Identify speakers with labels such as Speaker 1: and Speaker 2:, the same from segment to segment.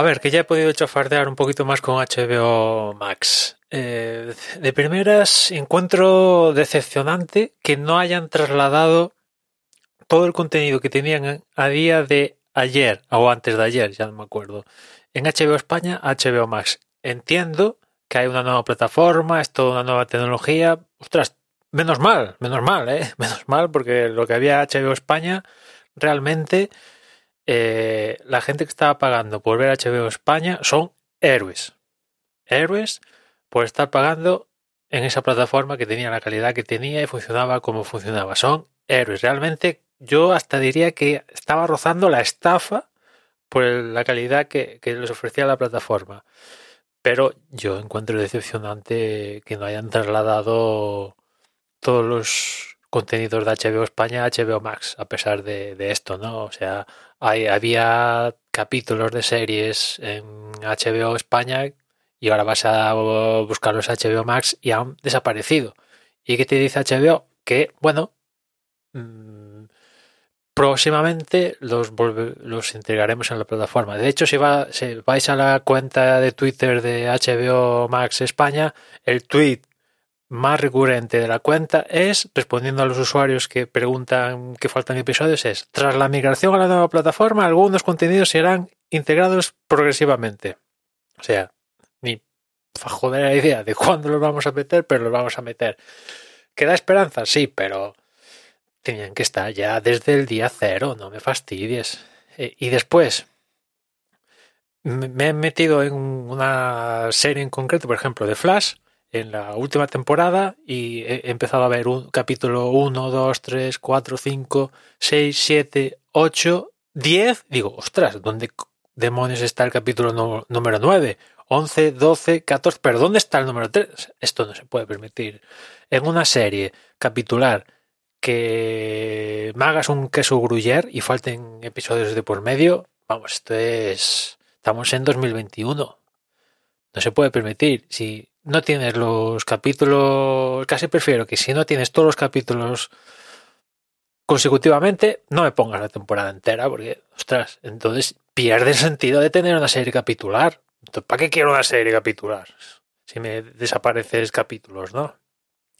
Speaker 1: A ver, que ya he podido chafardear un poquito más con HBO Max. Eh, de primeras encuentro decepcionante que no hayan trasladado todo el contenido que tenían a día de ayer o antes de ayer, ya no me acuerdo, en HBO España HBO Max. Entiendo que hay una nueva plataforma, es toda una nueva tecnología. Ostras, menos mal, menos mal, ¿eh? Menos mal porque lo que había HBO España realmente eh, la gente que estaba pagando por ver HBO España son héroes. Héroes por estar pagando en esa plataforma que tenía la calidad que tenía y funcionaba como funcionaba. Son héroes. Realmente yo hasta diría que estaba rozando la estafa por la calidad que, que les ofrecía la plataforma. Pero yo encuentro decepcionante que no hayan trasladado todos los contenidos de HBO España a HBO Max, a pesar de, esto, ¿no? O sea, había capítulos de series en HBO España y ahora vas a buscarlos en HBO Max y han desaparecido. ¿Y qué te dice HBO? Que, bueno, mmm, próximamente los, los integraremos en la plataforma. De hecho, si, va, si vais a la cuenta de Twitter de HBO Max España, el tweet más recurrente de la cuenta es, respondiendo a los usuarios que preguntan que faltan episodios, es, tras la migración a la nueva plataforma, algunos contenidos serán integrados progresivamente. O sea, ni joder la idea de cuándo los vamos a meter, pero los vamos a meter. ¿Queda esperanza? Sí, pero tenían que estar ya desde el día cero, no me fastidies. Eh, y después, me he metido en una serie en concreto, por ejemplo, de Flash, en la última temporada y he empezado a ver un capítulo 1, 2, 3, 4, 5, 6, 7, 8, 10. Digo, ostras, ¿dónde demonios está el capítulo no, número 9? 11, 12, 14, pero ¿dónde está el número 3? Esto no se puede permitir. En una serie capitular que me hagas un queso gruyer y falten episodios de por medio, vamos, esto es... Estamos en 2021. No se puede permitir. Si no tienes los capítulos, casi prefiero que si no tienes todos los capítulos consecutivamente, no me pongas la temporada entera, porque, ostras, entonces pierde el sentido de tener una serie capitular. Entonces, ¿Para qué quiero una serie capitular? Si me desapareces capítulos, ¿no?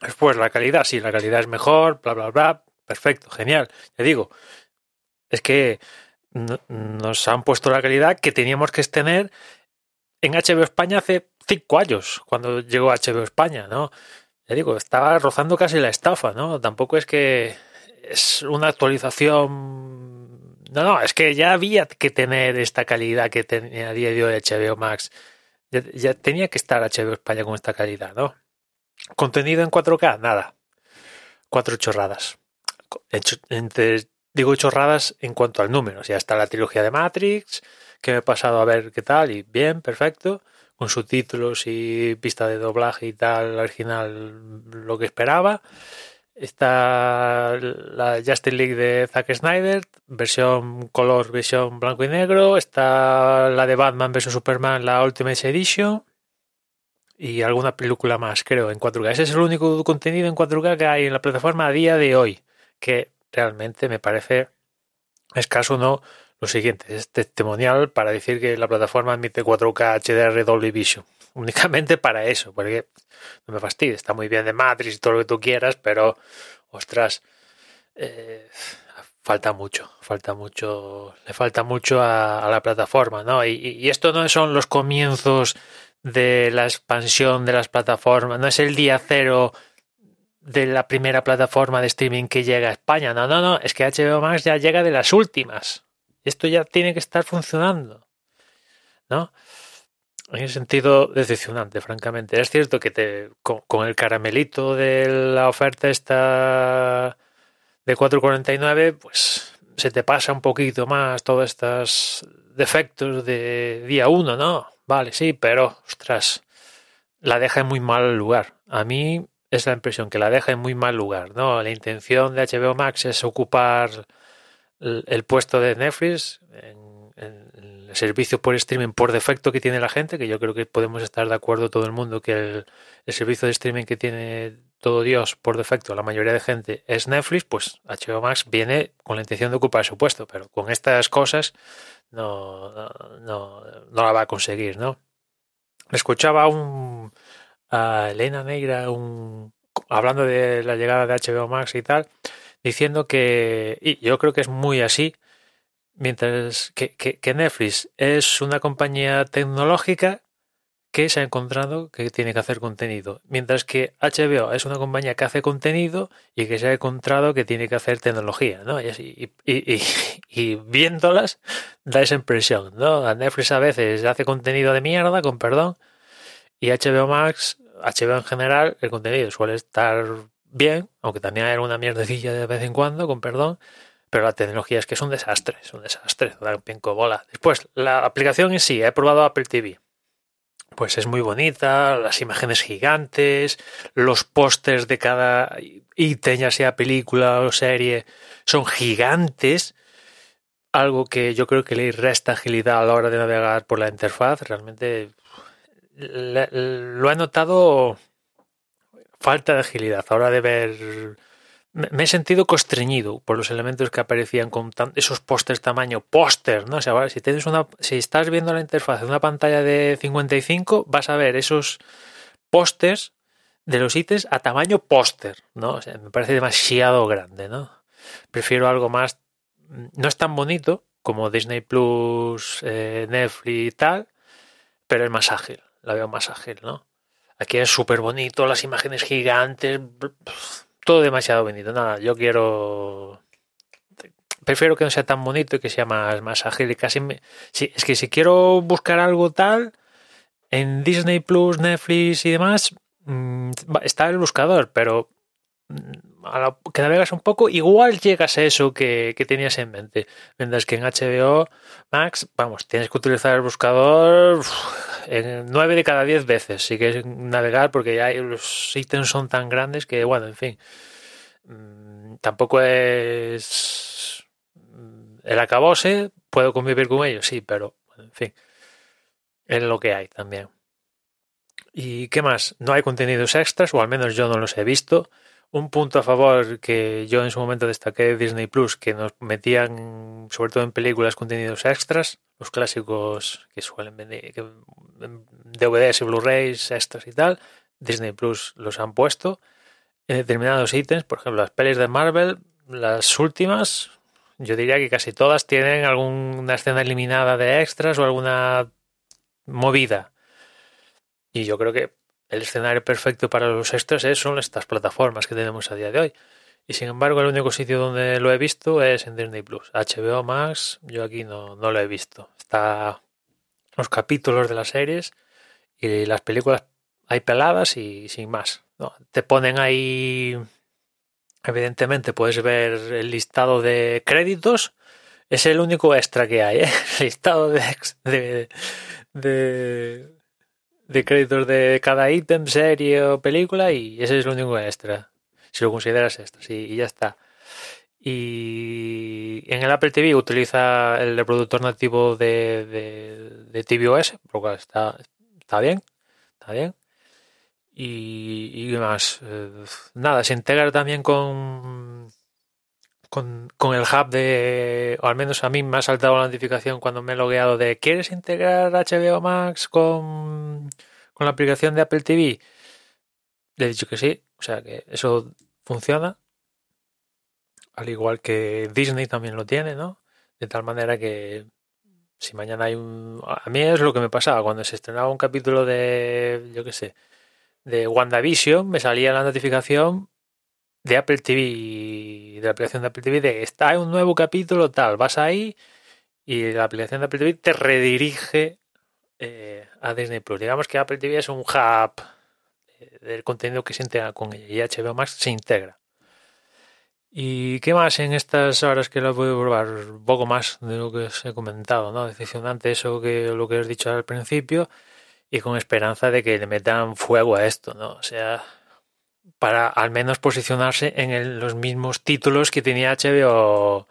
Speaker 1: Después, la calidad, sí, la calidad es mejor, bla, bla, bla, perfecto, genial. Te digo, es que nos han puesto la calidad que teníamos que tener en HBO España hace cinco años, cuando llegó HBO España, ¿no? Ya digo, estaba rozando casi la estafa, ¿no? Tampoco es que es una actualización. No, no, es que ya había que tener esta calidad que tenía a día de hoy HBO Max. Ya, ya, tenía que estar HBO España con esta calidad, ¿no? Contenido en 4K, nada. Cuatro chorradas. Entre, digo chorradas en cuanto al número. Sea, está la trilogía de Matrix, que me he pasado a ver qué tal, y bien, perfecto con subtítulos y pista de doblaje y tal, original lo que esperaba. Está la Justice League de Zack Snyder, versión color, versión blanco y negro. Está la de Batman vs Superman, la Ultimate Edition. Y alguna película más, creo, en 4K. Ese es el único contenido en 4K que hay en la plataforma a día de hoy. Que realmente me parece escaso, ¿no? Lo siguiente, es testimonial para decir que la plataforma admite 4K HDR Dolby Vision. Únicamente para eso, porque no me fastidies, está muy bien de Matrix y todo lo que tú quieras, pero, ostras, eh, falta mucho, falta mucho, le falta mucho a, la plataforma, ¿no? Y, esto no son los comienzos de la expansión de las plataformas, no es el día cero de la primera plataforma de streaming que llega a España, no, no, no, es que HBO Max ya llega de las últimas. Esto ya tiene que estar funcionando. ¿No? En ese sentido, decepcionante, francamente. Es cierto que te, con, el caramelito de la oferta esta de 4.49, pues se te pasa un poquito más todos estos defectos de día 1, ¿no? Vale, sí, pero, ostras, la deja en muy mal lugar. A mí es la impresión que la deja en muy mal lugar, ¿no? La intención de HBO Max es ocupar el puesto de Netflix en, el servicio por streaming por defecto que tiene la gente, que yo creo que podemos estar de acuerdo todo el mundo que el, el servicio de streaming que tiene todo Dios por defecto, la mayoría de gente es Netflix, pues HBO Max viene con la intención de ocupar su puesto, pero con estas cosas no, no, no la va a conseguir, ¿no? Escuchaba un, a Elena Negra un, hablando de la llegada de HBO Max y tal, diciendo que, y yo creo que es muy así, mientras que, que Netflix es una compañía tecnológica que se ha encontrado que tiene que hacer contenido, mientras que HBO es una compañía que hace contenido y que se ha encontrado que tiene que hacer tecnología, ¿no? Y, y, viéndolas da esa impresión, ¿no? A Netflix a veces hace contenido de mierda, con perdón, y HBO Max, HBO en general, el contenido suele estar bien, aunque también hay alguna mierdecilla de vez en cuando, con perdón, pero la tecnología es que es un desastre, es un desastre, da un pinco bola. Después, la aplicación en sí, he probado Apple TV pues es muy bonita, las imágenes gigantes, los pósters de cada ítem, ya sea película o serie, son gigantes, algo que yo creo que le resta agilidad a la hora de navegar por la interfaz. Realmente lo he notado falta de agilidad a la hora de ver me he sentido constreñido por los elementos que aparecían con esos pósters tamaño póster, ¿no? O sea, si tienes una, si estás viendo la interfaz de una pantalla de 55, vas a ver esos pósters de los ítems a tamaño póster, ¿no? O sea, me parece demasiado grande, ¿no? Prefiero algo más, no es tan bonito como Disney Plus, eh, Netflix y tal, pero es más ágil, la veo más ágil, ¿no? Aquí es súper bonito, las imágenes gigantes todo demasiado bonito. Nada, yo quiero. Prefiero que no sea tan bonito y que sea más, más ágil. Y casi es que si quiero buscar algo tal, en Disney Plus, Netflix y demás, mm, está el buscador, pero mm, a la que navegas un poco, igual llegas a eso que, que, tenías en mente. Mientras que en HBO Max, vamos, tienes que utilizar el buscador 9 de cada 10 veces si quieres navegar porque ya los ítems son tan grandes que, bueno, en fin, mm, tampoco es el acabose, puedo convivir con ellos, sí, pero, en fin, es lo que hay también. ¿Y qué más? No hay contenidos extras, o al menos yo no los he visto. Un punto a favor que yo en su momento destaqué de Disney Plus, que nos metían, sobre todo en películas, contenidos extras, los clásicos que suelen vender, DVDs y Blu-rays extras y tal, Disney Plus los han puesto en determinados ítems, por ejemplo, las pelis de Marvel, las últimas, yo diría que casi todas tienen alguna escena eliminada de extras o alguna movida. Y yo creo que el escenario perfecto para los extras son estas plataformas que tenemos a día de hoy. Y sin embargo, el único sitio donde lo he visto es en Disney Plus. HBO Max, yo aquí no, no lo he visto. Está los capítulos de las series y las películas hay peladas y sin más. Te ponen ahí. Evidentemente, puedes ver el listado de créditos. Es el único extra que hay, ¿eh? El listado de, de, de de créditos de cada ítem, serie o película y ese es el único extra, si lo consideras extra, sí, y ya está. Y en el Apple TV utiliza el reproductor nativo de, de, de tvOS, lo está, está bien, está bien. Y, y más, eh, nada, se integra también con con, con, el hub de, o al menos a mí me ha saltado la notificación cuando me he logueado de ¿quieres integrar HBO Max con, con la aplicación de Apple TV? Le he dicho que sí, o sea que eso funciona. Al igual que Disney también lo tiene, ¿no? De tal manera que si mañana hay un... A mí es lo que me pasaba cuando se estrenaba un capítulo de, yo qué sé, de WandaVision, me salía la notificación de Apple TV, de la aplicación de Apple TV, de está un nuevo capítulo tal, vas ahí y la aplicación de Apple TV te redirige eh, a Disney Plus. Digamos que Apple TV es un hub del contenido que se integra con ella y HBO Max se integra. ¿Y qué más en estas horas que lo voy a probar? Un poco más de lo que os he comentado, ¿no? Decepcionante eso que lo que os he dicho al principio y con esperanza de que le metan fuego a esto, ¿no? O sea, para al menos posicionarse en los mismos títulos que tenía HBO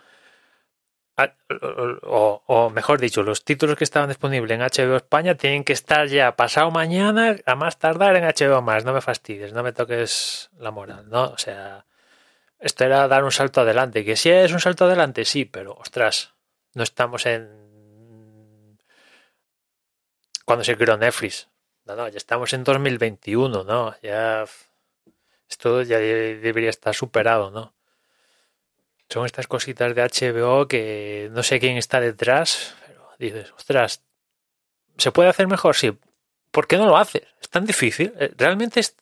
Speaker 1: o, mejor dicho, los títulos que estaban disponibles en HBO España tienen que estar ya pasado mañana a más tardar en HBO más. No me fastidies, no me toques la moral, ¿no? O sea, esto era dar un salto adelante. Que si es un salto adelante, sí, pero ostras, no estamos en. Cuando se creó Netflix. No, no, ya estamos en 2021, ¿no? Ya. Esto ya debería estar superado, ¿no? son estas cositas de HBO que no sé quién está detrás, pero dices, ostras, ¿se puede hacer mejor? Sí. ¿Por qué no lo haces? Es tan difícil. Eh, realmente es,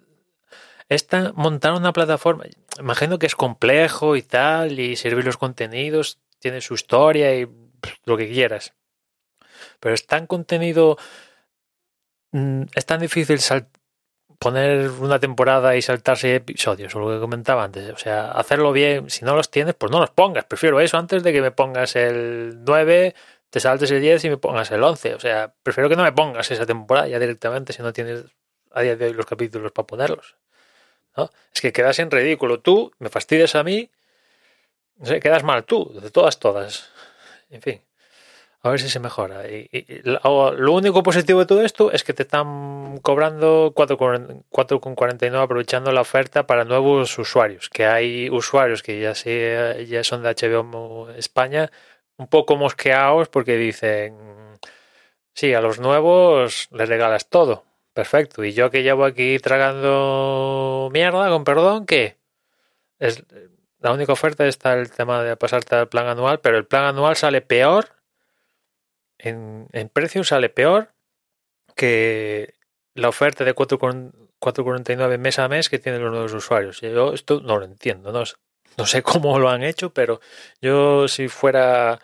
Speaker 1: montar una plataforma. Imagino que es complejo y tal, y servir los contenidos, tiene su historia y lo que quieras. Pero es tan contenido, mm, es tan difícil poner una temporada y saltarse episodios, o lo que comentaba antes. O sea, hacerlo bien, si no los tienes, pues no los pongas. Prefiero eso antes de que me pongas el 9, te saltes el 10 y me pongas el 11. O sea, prefiero que no me pongas esa temporada ya directamente si no tienes a día de hoy los capítulos para ponerlos. Es que quedas en ridículo. Tú me fastidias a mí, no sé, quedas mal tú, de todas, todas. En fin. A ver si se mejora. Y, lo único positivo de todo esto es que te están cobrando 4,49 aprovechando la oferta para nuevos usuarios. Que hay usuarios que ya, ya son de HBO España un poco mosqueados porque dicen, sí, a los nuevos les regalas todo. Perfecto. Y yo que llevo aquí tragando mierda, con perdón, ¿qué? Es, la única oferta está el tema de pasarte al plan anual, pero el plan anual sale peor en, precio sale peor que la oferta de 4,49 mes a mes que tienen los nuevos usuarios. Yo esto no lo entiendo, no, no sé cómo lo han hecho, pero yo si fuera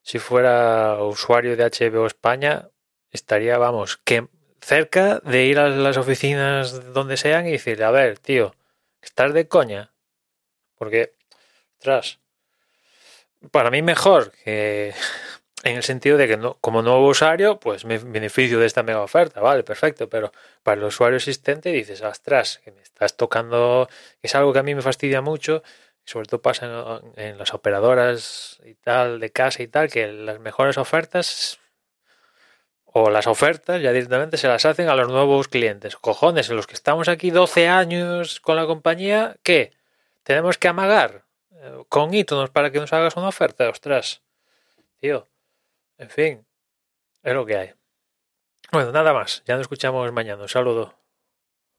Speaker 1: si fuera usuario de HBO España estaría, vamos, que cerca de ir a las oficinas donde sean y decirle, a ver, tío, estás de coña. Porque, tras, para mí mejor que en el sentido de que no, como nuevo usuario, pues me beneficio de esta mega oferta, vale, perfecto, pero para el usuario existente dices, ostras, que me estás tocando, es algo que a mí me fastidia mucho, sobre todo pasa en, las operadoras y tal, de casa y tal, que las mejores ofertas o las ofertas ya directamente se las hacen a los nuevos clientes. Cojones, en los que estamos aquí 12 años con la compañía, ¿qué? Tenemos que amagar eh, con ítonos para que nos hagas una oferta, ostras, tío. En fin, es lo que hay. Bueno, nada más. Ya nos escuchamos mañana. Un saludo.